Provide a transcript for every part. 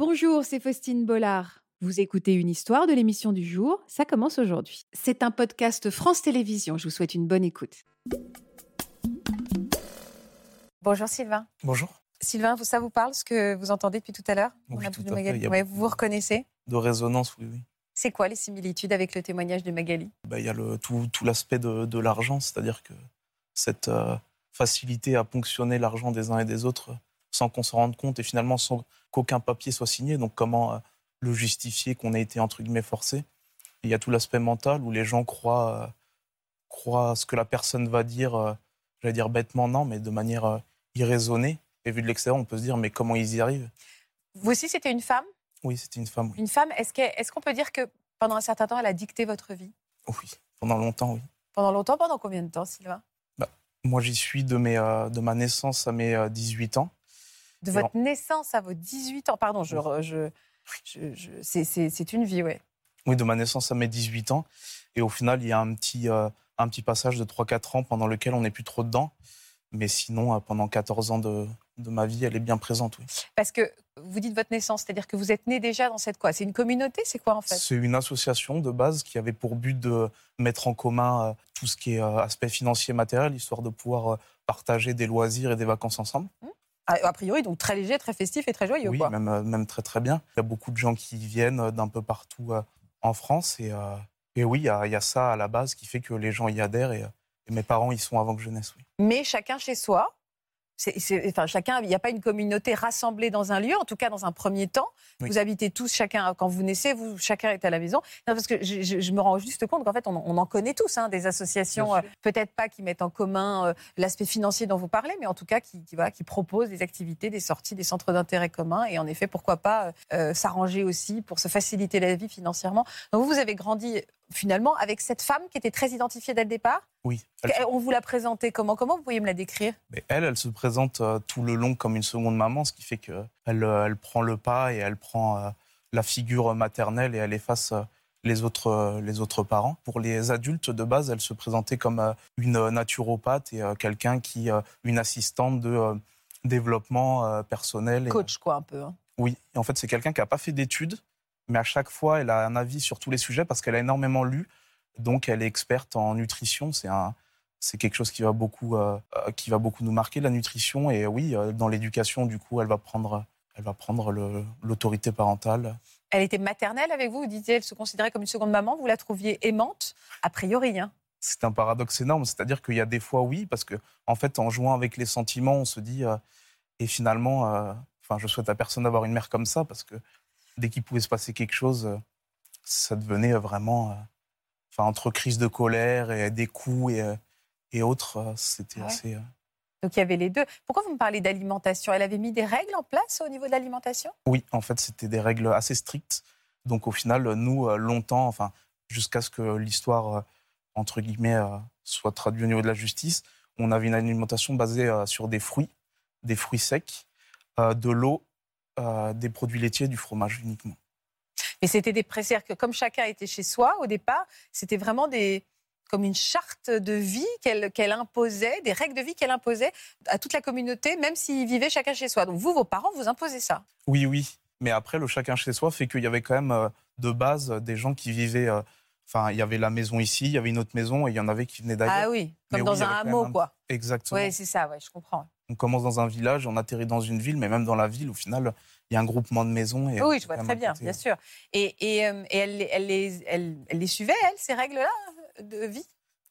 Bonjour, c'est Faustine Bollard. Vous écoutez une histoire de l'émission du jour, ça commence aujourd'hui. C'est un podcast France Télévisions, je vous souhaite une bonne écoute. Bonjour Sylvain. Bonjour. Sylvain, ça vous parle ce que vous entendez depuis tout à l'heure? Oui, Ouais, vous vous reconnaissez? De résonance, oui, oui. C'est quoi les similitudes avec le témoignage de Magali? Bah, il y a le, tout, tout l'aspect de, de l'argent, c'est-à-dire que cette euh, facilité à ponctionner l'argent des uns et des autres sans qu'on s'en rende compte et finalement sans qu'aucun papier soit signé. Donc comment euh, le justifier qu'on a été entre guillemets forcé? Il y a tout l'aspect mental où les gens croient, euh, croient ce que la personne va dire, euh, j'allais dire bêtement non, mais de manière euh, irraisonnée. Et vu de l'extérieur, on peut se dire mais comment ils y arrivent? Vous aussi, c'était une femme? Oui, c'était une femme, oui. Une femme, est-ce que- est-ce qu'on peut dire que pendant un certain temps, elle a dicté votre vie? Oui, pendant longtemps, oui. Pendant longtemps Pendant combien de temps, Sylvain? Moi, j'y suis de, mes, euh, de ma naissance à mes euh, 18 ans. De votre naissance à vos 18 ans Pardon, je, Oui. re- je, je- je- c'est- une vie, ouais. Oui, de ma naissance à mes 18 ans. Et au final, il y a un petit, euh, un petit passage de 3-4 ans pendant lequel on n'est plus trop dedans. Mais sinon, euh, pendant 14 ans de, de ma vie, elle est bien présente, oui. Parce que vous dites votre naissance, c'est-à-dire que vous êtes né déjà dans cette quoi? C'est une communauté C'est quoi en fait? C'est une association de base qui avait pour but de mettre en commun euh, tout ce qui est aspect financier matériel, histoire de pouvoir partager des loisirs et des vacances ensemble. a, a priori, donc très léger, très festif et très joyeux. Oui, quoi. même, euh, même très très bien. Il y a beaucoup de gens qui viennent euh, d'un peu partout euh, en France. Et, et oui, il y, a, il y a ça à la base qui fait que les gens y adhèrent. Et, et mes parents y sont avant que je naisse, oui. mais chacun chez soi. Enfin, chacun, il n'y a pas une communauté rassemblée dans un lieu, en tout cas dans un premier temps. Oui. Vous habitez tous, chacun, quand vous naissez, vous, chacun est à la maison. Non, parce que je, je- je me rends juste compte qu'en fait, on, on en connaît tous, hein, des associations, euh, peut-être pas qui mettent en commun euh, l'aspect financier dont vous parlez, mais en tout cas qui, qui, voilà, qui proposent des activités, des sorties, des centres d'intérêt communs. Et en effet, pourquoi pas euh, s'arranger aussi pour se faciliter la vie financièrement. Donc vous, vous avez grandi finalement avec cette femme qui était très identifiée dès le départ. Oui. Elle se- On vous l'a présentée comment? Comment vous pourriez me la décrire? Mais elle, elle se présente euh, tout le long comme une seconde maman, ce qui fait qu'elle elle prend le pas et elle prend euh, la figure maternelle et elle efface euh, les autres, euh, les autres parents. Pour les adultes, de base, elle se présentait comme euh, une naturopathe et euh, quelqu'un qui, euh, une assistante de euh, développement euh, personnel. Et, Coach, quoi, un peu. hein. oui, et en fait, c'est quelqu'un qui n'a pas fait d'études, mais à chaque fois, elle a un avis sur tous les sujets parce qu'elle a énormément lu. Donc, elle est experte en nutrition. C'est un, c'est quelque chose qui va beaucoup, euh, euh, qui va beaucoup nous marquer la nutrition. Et oui, euh, dans l'éducation, du coup, elle va prendre, elle va prendre l'autorité parentale. Elle était maternelle avec vous Vous disiez, elle se considérait comme une seconde maman. Vous la trouviez aimante? A priori, hein. C'est un paradoxe énorme. C'est-à-dire qu'il y a des fois, oui, parce que en fait, en jouant avec les sentiments, on se dit, euh, et finalement, euh, enfin, je souhaite à personne d'avoir une mère comme ça, parce que dès qu'il pouvait se passer quelque chose, euh, ça devenait vraiment, euh, enfin, entre crise de colère et des coups et, euh, et autres, euh, c'était ouais. assez. euh, Donc il y avait les deux. Pourquoi vous me parlez d'alimentation? Elle avait mis des règles en place au niveau de l'alimentation? Oui, en fait, c'était des règles assez strictes. Donc, au final, nous, euh, longtemps, enfin, jusqu'à ce que l'histoire, euh, entre guillemets, euh, soit traduite au niveau de la justice, on avait une alimentation basée euh, sur des fruits, des fruits secs, euh, de l'eau, euh, des produits laitiers, du fromage uniquement. Et c'était des précères que, comme chacun était chez soi au départ, c'était vraiment des comme une charte de vie qu'elle qu'elle imposait, des règles de vie qu'elle imposait à toute la communauté, même s'ils vivaient chacun chez soi. Donc vous, vos parents, vous imposez ça. Oui, oui. Mais après, le chacun chez soi fait qu'il y avait quand même euh, de base euh, des gens qui vivaient. Enfin, il y avait la maison ici, il y avait une autre maison et il y en avait qui venaient d'ailleurs. Ah oui, Mais comme oui, dans un hameau, un- quoi. Exactement. Oui, c'est ça, ouais, je comprends. On commence dans un village, on atterrit dans une ville, mais même dans la ville, au final, il y a un groupement de maisons. Et Oui, je vois très bien, bien sûr. Et, et, euh, et elle, elle, les, elle, elle les suivait, elle, ces règles-là de vie?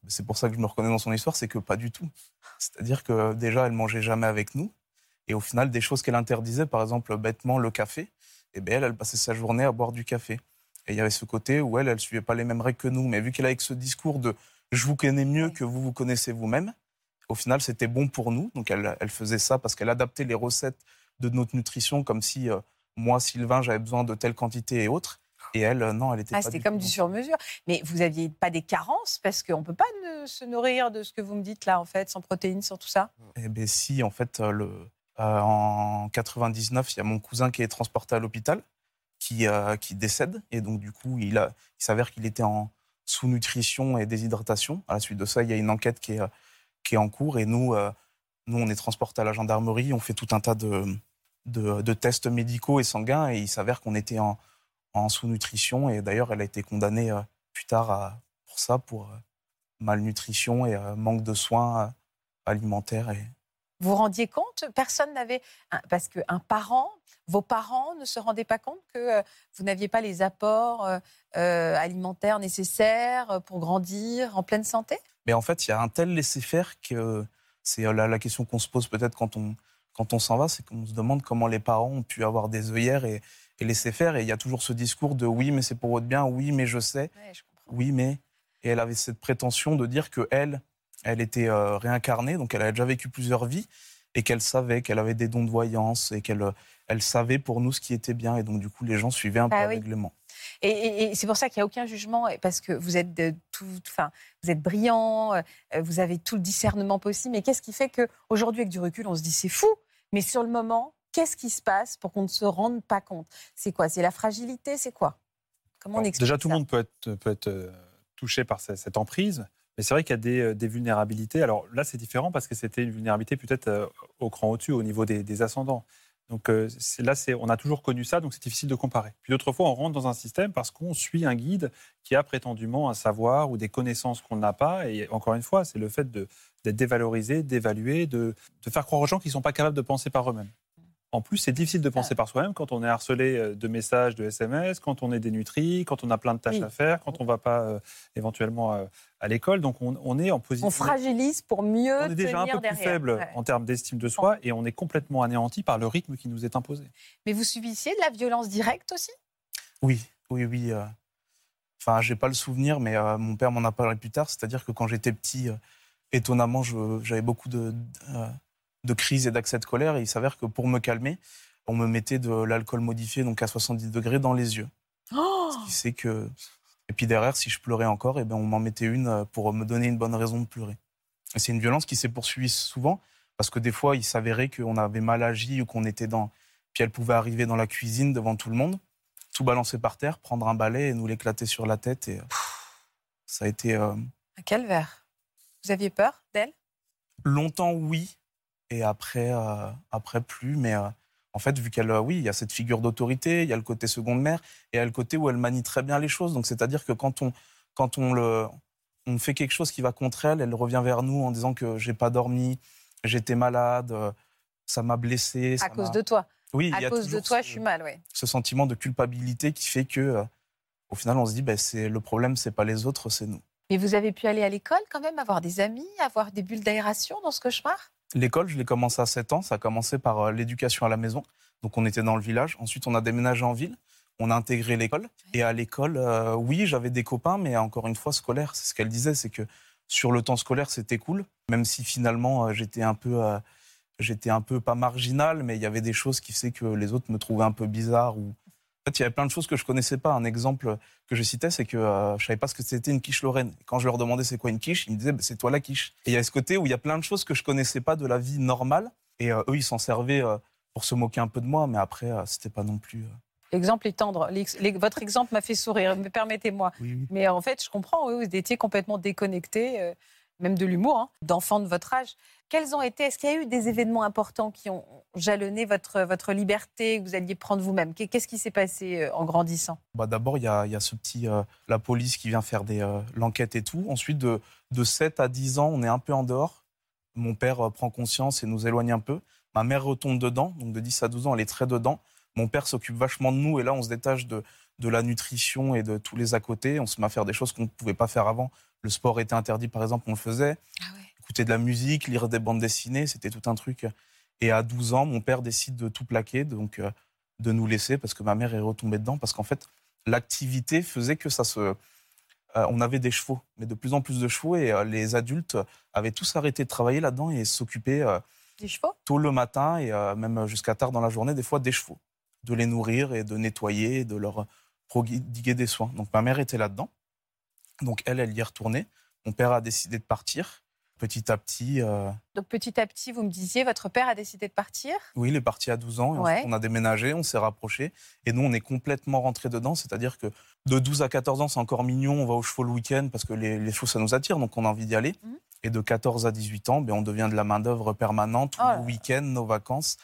C'est pour ça que je me reconnais dans son histoire, c'est que pas du tout. C'est-à-dire que déjà, elle mangeait jamais avec nous. Et au final, des choses qu'elle interdisait, par exemple, bêtement, le café, et bien elle, elle passait sa journée à boire du café. Et il y avait ce côté où elle, elle suivait pas les mêmes règles que nous. Mais vu qu'elle avait ce discours de je vous connais mieux que vous vous connaissez vous-même, au final, c'était bon pour nous. Donc elle, elle faisait ça parce qu'elle adaptait les recettes de notre nutrition comme si euh, moi, Sylvain, j'avais besoin de telle quantité et autres. Et elle, euh, non, elle était Ah, pas c'était comme du sur-mesure. Mais vous n'aviez pas des carences parce qu'on ne peut pas ne- se nourrir de ce que vous me dites là, en fait, sans protéines, sans tout ça? Eh bien, si, en fait, euh, le, en 99, il y a mon cousin qui est transporté à l'hôpital, qui, qui décède. Et donc, du coup, il, a, il s'avère qu'il était en sous-nutrition et déshydratation. À la suite de ça, il y a une enquête qui est, en cours. Et nous, euh, nous, on est transporté à la gendarmerie. On fait tout un tas de, tests médicaux et sanguins, et il s'avère qu'on était en, sous-nutrition, et d'ailleurs, elle a été condamnée plus tard pour ça, pour malnutrition et manque de soins alimentaires. Et... Vous rendiez compte? Personne n'avait... Parce qu'un parent vos parents ne se rendaient pas compte que euh, vous n'aviez pas les apports euh, euh, alimentaires nécessaires pour grandir en pleine santé? Mais en fait, il y a un tel laisser-faire que c'est la, question qu'on se pose peut-être quand on, quand on s'en va, c'est qu'on se demande comment les parents ont pu avoir des œillères et, laisser faire. Et il y a toujours ce discours de oui, mais c'est pour votre bien, oui, mais je sais, oui, mais. Et elle avait cette prétention de dire que elle, elle était réincarnée, donc elle avait déjà vécu plusieurs vies et qu'elle savait qu'elle avait des dons de voyance et qu'elle elle savait pour nous ce qui était bien. Et donc, du coup, les gens suivaient un peu ah le règlement. Et, c'est pour ça qu'il n'y a aucun jugement, parce que vous êtes, de tout, enfin, vous êtes brillant, euh, vous avez tout le discernement possible. Mais qu'est-ce qui fait qu'aujourd'hui, avec du recul, on se dit c'est fou? Mais sur le moment, qu'est-ce qui se passe pour qu'on ne se rende pas compte? C'est quoi? C'est la fragilité? C'est quoi? Comment on explique Déjà, tout le monde peut être, peut être euh, touché par cette emprise. Mais c'est vrai qu'il y a des, euh, des, vulnérabilités. Alors là, c'est différent parce que c'était une vulnérabilité peut-être au cran au-dessus, au niveau des, des ascendants. Donc euh, là, on a toujours connu ça, donc c'est difficile de comparer. Puis d'autres fois, on rentre dans un système parce qu'on suit un guide qui a prétendument un savoir ou des connaissances qu'on n'a pas. Et encore une fois, c'est le fait d'être dévalorisé, d'évaluer, de, de, faire croire aux gens qu'ils ne sont pas capables de penser par eux-mêmes. En plus, c'est difficile de penser par soi-même quand on est harcelé euh, de messages, de SMS, quand on est dénutri, quand on a plein de tâches à faire, quand on ne va pas euh, éventuellement euh, à l'école. Donc, on, est en position. On fragilise pour mieux. On est déjà un peu plus faible en termes d'estime de soi et on est complètement anéanti par le rythme qui nous est imposé. Mais vous subissiez de la violence directe aussi? Oui, oui, oui. Enfin, j'ai pas le souvenir, mais mon père m'en a parlé plus tard. C'est-à-dire que quand j'étais petit, étonnamment, j'avais beaucoup de de crise et d'accès de colère. Et il s'avère que pour me calmer, on me mettait de l'alcool modifié, donc à 70 degrés, dans les yeux. Oh Ce qui fait que. Et puis derrière, si je pleurais encore, eh ben on m'en mettait une euh, pour me donner une bonne raison de pleurer. Et c'est une violence qui s'est poursuivie souvent, parce que des fois, il s'avérait qu'on avait mal agi ou qu'on était dans. Puis elle pouvait arriver dans la cuisine devant tout le monde, tout balancer par terre, prendre un balai et nous l'éclater sur la tête. Et ça a été. Euh, un calvaire. Vous aviez peur d'elle? Longtemps, oui et après, euh, après plus. Mais euh, en fait, vu qu'elle, euh, oui, il y a cette figure d'autorité, il y a le côté seconde mère, et il y a le côté où elle manie très bien les choses. Donc, c'est-à-dire que quand on, quand on le, on fait quelque chose qui va contre elle, elle revient vers nous en disant que j'ai pas dormi, j'étais malade, ça m'a blessé. À cause de toi. Oui, à cause de toi, je suis mal, oui. Ce sentiment de culpabilité qui fait que, au final, on se dit, ben, c'est le problème, c'est pas les autres, c'est nous. Mais vous avez pu aller à l'école quand même, avoir des amis, avoir des bulles d'aération dans ce cauchemar? L'école, je l'ai commencé à 7 ans. Ça a commencé par euh, l'éducation à la maison. Donc, on était dans le village. Ensuite, on a déménagé en ville. On a intégré l'école. Et à l'école, euh, oui, j'avais des copains, mais encore une fois, scolaire. C'est ce qu'elle disait, c'est que sur le temps scolaire, c'était cool. Même si finalement, euh, j'étais un peu, j'étais un peu pas marginal, mais il y avait des choses qui faisaient que les autres me trouvaient un peu bizarre ou en fait, il y avait plein de choses que je connaissais pas. Un exemple que je citais, c'est que euh, je savais pas ce que c'était une quiche lorraine. quand je leur demandais c'est quoi une quiche, ils me disaient bah, c'est toi la quiche. Et il y a ce côté où il y a plein de choses que je connaissais pas de la vie normale. Et euh, eux, ils s'en servaient euh, pour se moquer un peu de moi, mais après, c'était pas non plus. L'exemple est tendre. votre exemple m'a fait sourire, permettez-moi. Mais en fait, je comprends, vous étiez complètement déconnecté, même de l'humour, hein, d'enfants de votre âge. Quels ont été, est-ce qu'il y a eu des événements importants qui ont jalonné votre, votre liberté, que vous alliez prendre vous-même? Qu'est-ce qui s'est passé euh, en grandissant? Bah D'abord, il y a, y a, ce petit, euh, la police qui vient faire euh, l'enquête et tout. Ensuite, de, de 7 à 10 ans, on est un peu en dehors. Mon père prend conscience et nous éloigne un peu. Ma mère retombe dedans, donc de 10 à 12 ans, elle est très dedans. Mon père s'occupe vachement de nous et là, on se détache de, de la nutrition et de tous les à côté. On se met à faire des choses qu'on ne pouvait pas faire avant. Le sport était interdit, par exemple, on le faisait. Ah ouais écouter de la musique, lire des bandes dessinées, c'était tout un truc. Et à 12 ans, mon père décide de tout plaquer, donc euh, de nous laisser parce que ma mère est retombée dedans, parce qu'en fait, l'activité faisait que ça se... Euh, on avait des chevaux, mais de plus en plus de chevaux, et euh, les adultes avaient tous arrêté de travailler là-dedans et s'occuper des chevaux? tôt le matin et même jusqu'à tard dans la journée, des fois des chevaux, de les nourrir et de nettoyer, et de leur prodiguer des soins. Donc ma mère était là-dedans, donc elle, elle y est retournée. Mon père a décidé de partir petit à petit. Euh, Donc petit à petit, vous me disiez, votre père a décidé de partir? Oui, il est parti à 12 ans. on a déménagé, on s'est rapproché. Et nous, on est complètement rentré dedans. C'est-à-dire que de 12 à 14 ans, c'est encore mignon. On va au chevaux le week-end parce que les, les, chevaux, ça nous attire. Donc on a envie d'y aller. Mhm. Et de 14 à 18 ans, ben, on devient de la main-d'œuvre permanente, tout oh le week-end, nos vacances.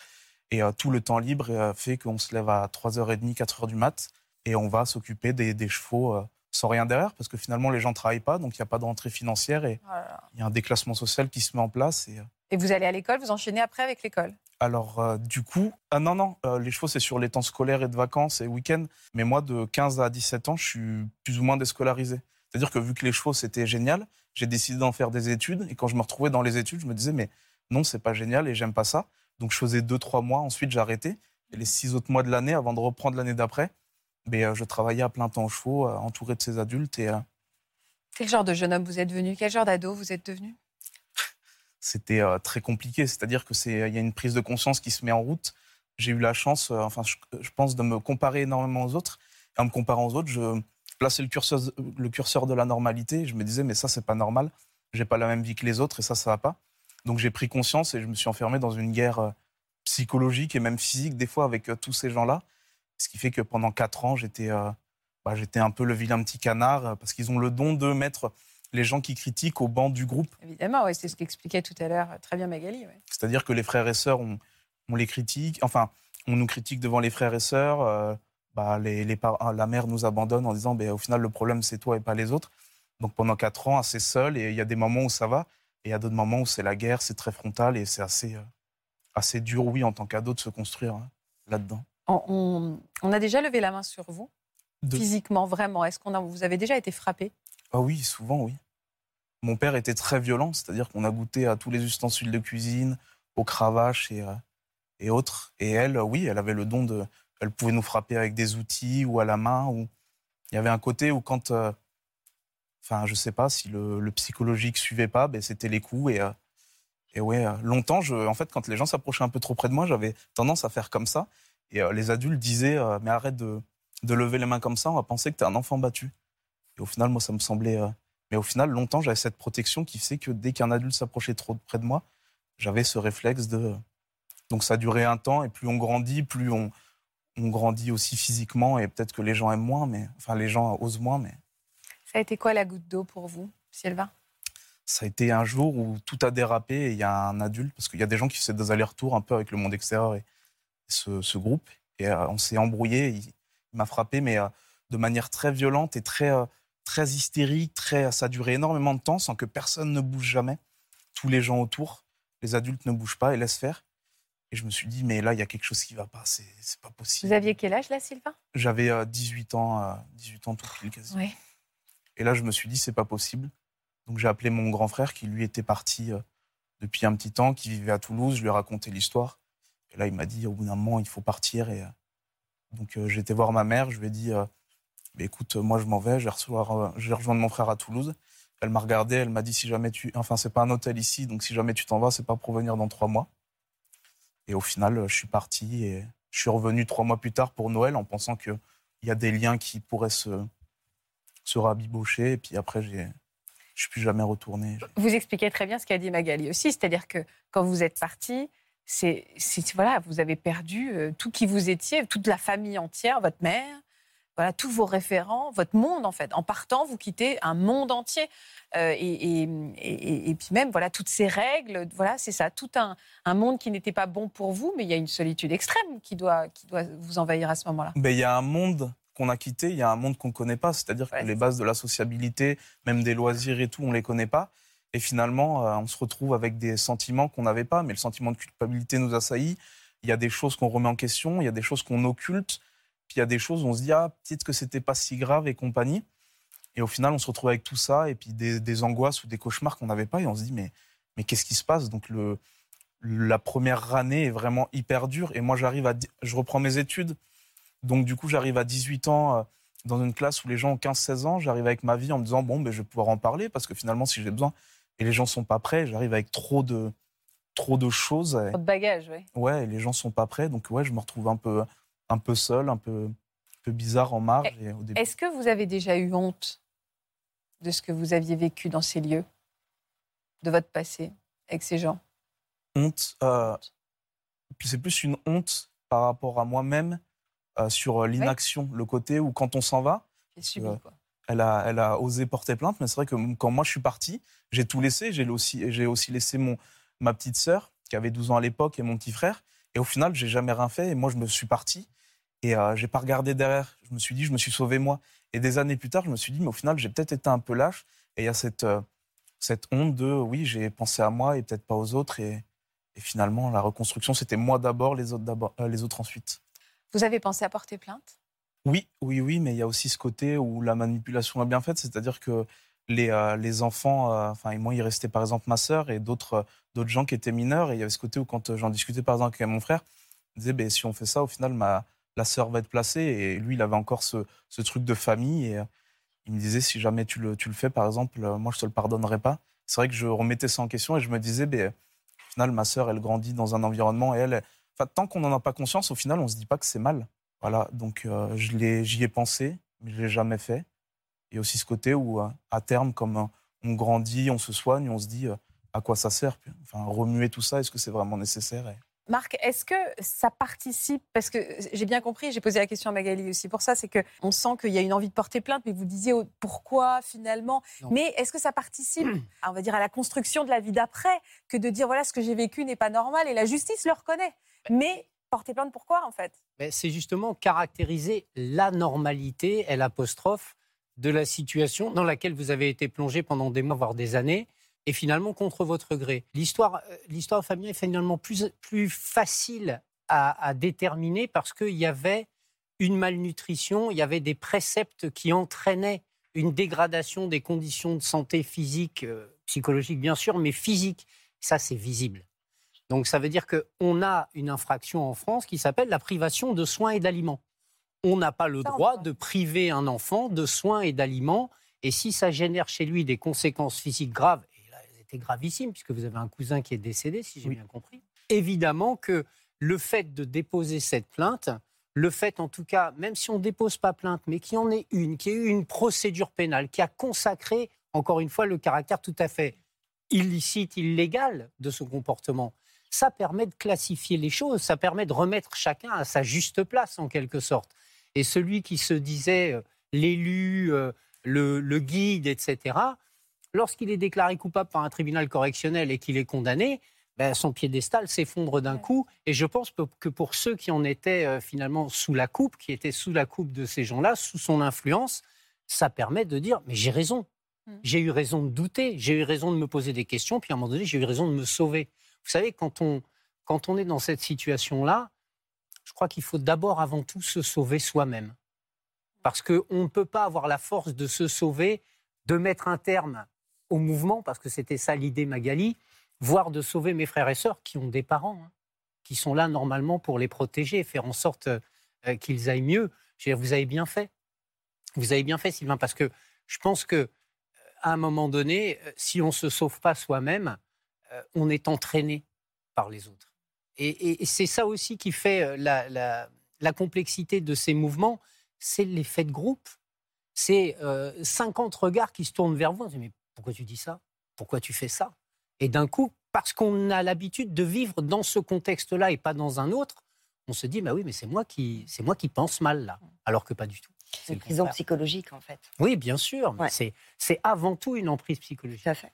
Et tout le temps libre fait qu'on se lève à 3h30, 4h du mat et on va s'occuper des, chevaux sans rien derrière, parce que finalement, les gens ne travaillent pas, donc il n'y a pas de rentrée financière et oh il y a un déclassement social qui se met en place. Et, et vous allez à l'école, vous enchaînez après avec l'école? Alors, du coup, ah non, non, les chevaux, c'est sur les temps scolaires et de vacances et week-ends. Mais moi, de 15 à 17 ans, je suis plus ou moins déscolarisé. C'est-à-dire que vu que les chevaux, c'était génial, j'ai décidé d'en faire des études. Et quand je me retrouvais dans les études, je me disais, mais non, c'est pas génial et j'aime pas ça. Donc je faisais deux, trois mois. Ensuite, j'ai arrêté. Et les six autres mois de l'année, avant de reprendre l'année d'après, ben, euh, je travaillais à plein temps aux chevaux, euh, entouré de ces adultes. Et, euh, Quel genre de jeune homme vous êtes devenu Quel genre d'ado vous êtes devenu? C'était très compliqué. C'est-à-dire que c'est il y a une prise de conscience qui se met en route. J'ai eu la chance, enfin, je, je, pense, de me comparer énormément aux autres. Et en me comparant aux autres, je, placer le curseur, le curseur de la normalité. Je me disais, mais ça, c'est pas normal. J'ai pas la même vie que les autres et ça, ça va pas. Donc j'ai pris conscience et je me suis enfermé dans une guerre psychologique et même physique, des fois, avec tous ces gens-là. Ce qui fait que pendant quatre ans, j'étais euh, bah, j'étais un peu le vilain petit canard parce qu'ils ont le don de mettre les gens qui critiquent au banc du groupe. Évidemment, oui, c'est ce qu'expliquait tout à l'heure très bien Magali. C'est-à-dire que les frères et sœurs, on, on, les critique, enfin, on nous critique devant les frères et sœurs. Bah, les, ah, la mère nous abandonne en disant bah, au final, le problème, c'est toi et pas les autres. Donc pendant quatre ans, assez seul, et il y a des moments où ça va, et il y a d'autres moments où c'est la guerre, c'est très frontal, et c'est assez, euh, assez dur, oui, en tant qu'ado, de se construire hein, là-dedans. On, a déjà levé la main sur vous, physiquement, vraiment. Est-ce qu'on vous avez déjà été frappé? Ah oui, souvent, oui. Mon père était très violent, c'est-à-dire qu'on a goûté à tous les ustensiles de cuisine, aux cravaches et, euh, et autres. Et elle, oui, elle avait le don de, elle pouvait nous frapper avec des outils ou à la main. Ou... Il y avait un côté où quand, euh, enfin, je sais pas si le, le psychologique suivait pas, ben, c'était les coups et euh, et ouais, euh, longtemps, je, en fait, quand les gens s'approchaient un peu trop près de moi, j'avais tendance à faire comme ça. Et les adultes disaient, mais arrête de, de, lever les mains comme ça, on va penser que tu es un enfant battu. Et au final, moi, ça me semblait. mais au final, longtemps, j'avais cette protection qui fait que dès qu'un adulte s'approchait trop près de moi, j'avais ce réflexe de. Donc ça a duré un temps, et plus on grandit, plus on, on grandit aussi physiquement et peut-être que les gens aiment moins, mais enfin les gens osent moins. Mais ça a été quoi la goutte d'eau pour vous, Sylvain? Ça a été un jour où tout a dérapé et il y a un adulte parce qu'il y a des gens qui faisaient des allers-retours un peu avec le monde extérieur et ce, groupe et euh, on s'est embrouillé. Il, m'a frappé, mais euh, de manière très violente et très euh, très hystérique. Très, ça a duré énormément de temps sans que personne ne bouge jamais. Tous les gens autour, les adultes ne bougent pas et laissent faire. Et je me suis dit, mais là, il y a quelque chose qui ne va pas, c'est pas possible. Vous aviez quel âge là, Sylvain? J'avais 18 euh, ans, 18 euh, ans tout pile quasi. Et là, je me suis dit, c'est pas possible. Donc j'ai appelé mon grand frère qui, lui, était parti depuis un petit temps, qui vivait à Toulouse. Je lui ai raconté l'histoire. Et là, il m'a dit, au bout d'un moment, il faut partir. Et donc j'ai été voir ma mère. Je lui ai dit, écoute, moi, je m'en vais. Je vais, je vais rejoindre mon frère à Toulouse. Elle m'a regardé. Elle m'a dit, si jamais tu, enfin, c'est pas un hôtel ici, donc si jamais tu t'en vas, c'est pas pour venir dans trois mois. Et au final, je suis parti et je suis revenu trois mois plus tard pour Noël en pensant qu'il y a des liens qui pourraient se, se rabibocher. Et puis après, j'ai, je suis plus jamais retourné. Vous expliquez très bien ce qu'a dit Magali aussi, c'est-à-dire que quand vous êtes parti, c'est, voilà, vous avez perdu euh, tout qui vous étiez, toute la famille entière, votre mère, voilà, tous vos référents, votre monde en fait. En partant, vous quittez un monde entier. Euh, et, et, puis même, voilà, toutes ces règles, voilà, c'est ça, tout un, un monde qui n'était pas bon pour vous, mais il y a une solitude extrême qui doit, qui doit vous envahir à ce moment-là. Mais il y a un monde qu'on a quitté, il y a un monde qu'on ne connaît pas, c'est-à-dire que les bases de la sociabilité, même des loisirs et tout, on ne les connaît pas. Et finalement, euh, on se retrouve avec des sentiments qu'on n'avait pas, mais le sentiment de culpabilité nous assaillit. Il y a des choses qu'on remet en question, il y a des choses qu'on occulte. Puis il y a des choses où on se dit, ah, peut-être que c'était pas si grave et compagnie. Et au final, on se retrouve avec tout ça et puis des, angoisses ou des cauchemars qu'on n'avait pas. Et on se dit, mais, mais qu'est-ce qui se passe? Donc, le, la première année est vraiment hyper dure. Et moi, j'arrive à. Je reprends mes études. Donc, du coup, j'arrive à 18 ans euh, dans une classe où les gens ont 15-16 ans. J'arrive avec ma vie en me disant, bon, ben, je vais pouvoir en parler parce que finalement, si j'ai besoin et les gens sont pas prêts, j'arrive avec trop de, trop de choses. Trop de bagages, oui. Ouais, et les gens sont pas prêts. Donc, ouais, je me retrouve un peu un peu seul, un peu, peu bizarre en marge. Est-ce que vous avez déjà eu honte de ce que vous aviez vécu dans ces lieux, de votre passé avec ces gens? Honte. Euh, c'est plus une honte par rapport à moi-même euh, sur euh, l'inaction, le côté où quand on s'en va. Elle a, osé porter plainte, mais c'est vrai que quand moi je suis parti, j'ai tout laissé. J'ai aussi, laissé mon, ma petite sœur, qui avait 12 ans à l'époque, et mon petit frère. Et au final, j'ai jamais rien fait. Et moi, je me suis parti. Et euh, j'ai pas regardé derrière. Je me suis dit, je me suis sauvé moi. Et des années plus tard, je me suis dit, mais au final, j'ai peut-être été un peu lâche. Et il y a cette, euh, cette honte de, oui, j'ai pensé à moi et peut-être pas aux autres. Et, finalement, la reconstruction, c'était moi d'abord, euh, les autres ensuite. Vous avez pensé à porter plainte? Oui, oui, oui, mais il y a aussi ce côté où la manipulation est bien faite, c'est-à-dire que les, euh, les enfants, euh, enfin, moi, il restait par exemple ma sœur et d'autres euh, d'autres gens qui étaient mineurs, et il y avait ce côté où quand j'en discutais par exemple avec mon frère, il disait, ben, si on fait ça, au final, ma, la sœur va être placée, et lui, il avait encore ce, ce truc de famille, et il me disait, si jamais tu le, tu le fais, par exemple, moi, je te le pardonnerai pas. C'est vrai que je remettais ça en question, et je me disais, ben, au final, ma sœur, elle grandit dans un environnement, et elle, tant qu'on n'en a pas conscience, au final, on se dit pas que c'est mal. Voilà, donc euh, j'y ai pensé, mais je l'ai jamais fait. A aussi ce côté où, euh, à terme, comme euh, on grandit, on se soigne, on se dit euh, à quoi ça sert. puis, Enfin, remuer tout ça, est-ce que c'est vraiment nécessaire Et- Marc, est-ce que ça participe? Parce que j'ai bien compris, j'ai posé la question à Magali aussi pour ça, c'est que on sent qu'il y a une envie de porter plainte, mais vous disiez pourquoi finalement? Non. Mais est-ce que ça participe, à, on va dire, à la construction de la vie d'après, que de dire voilà ce que j'ai vécu n'est pas normal et la justice le reconnaît. Mais porter plainte pourquoi en fait? C'est justement caractériser la normalité, elle apostrophe, de la situation dans laquelle vous avez été plongé pendant des mois, voire des années, et finalement contre votre gré. L'histoire, euh, l'histoire familiale est finalement plus, plus facile à, à déterminer parce qu'il y avait une malnutrition, il y avait des préceptes qui entraînaient une dégradation des conditions de santé physique, euh, psychologique bien sûr, mais physique. Ça, c'est visible. Donc ça veut dire qu'on a une infraction en France qui s'appelle la privation de soins et d'aliments. On n'a pas le droit de priver un enfant de soins et d'aliments. Et si ça génère chez lui des conséquences physiques graves, et là, elles étaient gravissimes, puisque vous avez un cousin qui est décédé, si j'ai Oui. bien compris, évidemment que le fait de déposer cette plainte, le fait en tout cas, même si on ne dépose pas plainte, mais qu'il y en ait une, qu'il y ait eu une procédure pénale qui a consacré, encore une fois, le caractère tout à fait illicite, illégal de ce comportement, ça permet de classifier les choses, ça permet de remettre chacun à sa juste place en quelque sorte. Et celui qui se disait euh, l'élu, euh, le, le guide, etc., lorsqu'il est déclaré coupable par un tribunal correctionnel et qu'il est condamné, ben, son piédestal s'effondre d'un coup. Et je pense que- pour ceux qui en étaient euh, finalement sous la coupe, qui étaient sous la coupe de ces gens-là, sous son influence, ça permet de dire, mais j'ai raison. Mm. J'ai eu raison de douter, j'ai eu raison de me poser des questions, puis à un moment donné, j'ai eu raison de me sauver. Vous savez, quand on, quand on est dans cette situation-là, je crois qu'il faut d'abord, avant tout, se sauver soi-même. Parce qu'on ne peut pas avoir la force de se sauver, de mettre un terme au mouvement, parce que c'était ça l'idée Magali, voire de sauver mes frères et sœurs qui ont des parents, hein, qui sont là normalement pour les protéger faire en sorte euh, qu'ils aillent mieux. Je veux dire, vous avez bien fait. Vous avez bien fait, Sylvain, parce que je pense que euh, à un moment donné, euh, si on ne se sauve pas soi-même, euh, on est entraîné par les autres. Et, et- et c'est ça aussi qui fait euh, la, la- la complexité de ces mouvements, c'est l'effet de groupe. C'est euh, 50 regards qui se tournent vers vous. On se dit, mais pourquoi tu dis ça? Pourquoi tu fais ça? Et d'un coup, parce qu'on a l'habitude de vivre dans ce contexte-là et pas dans un autre, on se dit, bah oui, mais c'est moi qui, c'est moi qui pense mal là, alors que pas du tout. C'est une prison contraire. psychologique, en fait. Oui, bien sûr, Ouais. c'est avant tout une emprise psychologique. Tout à fait.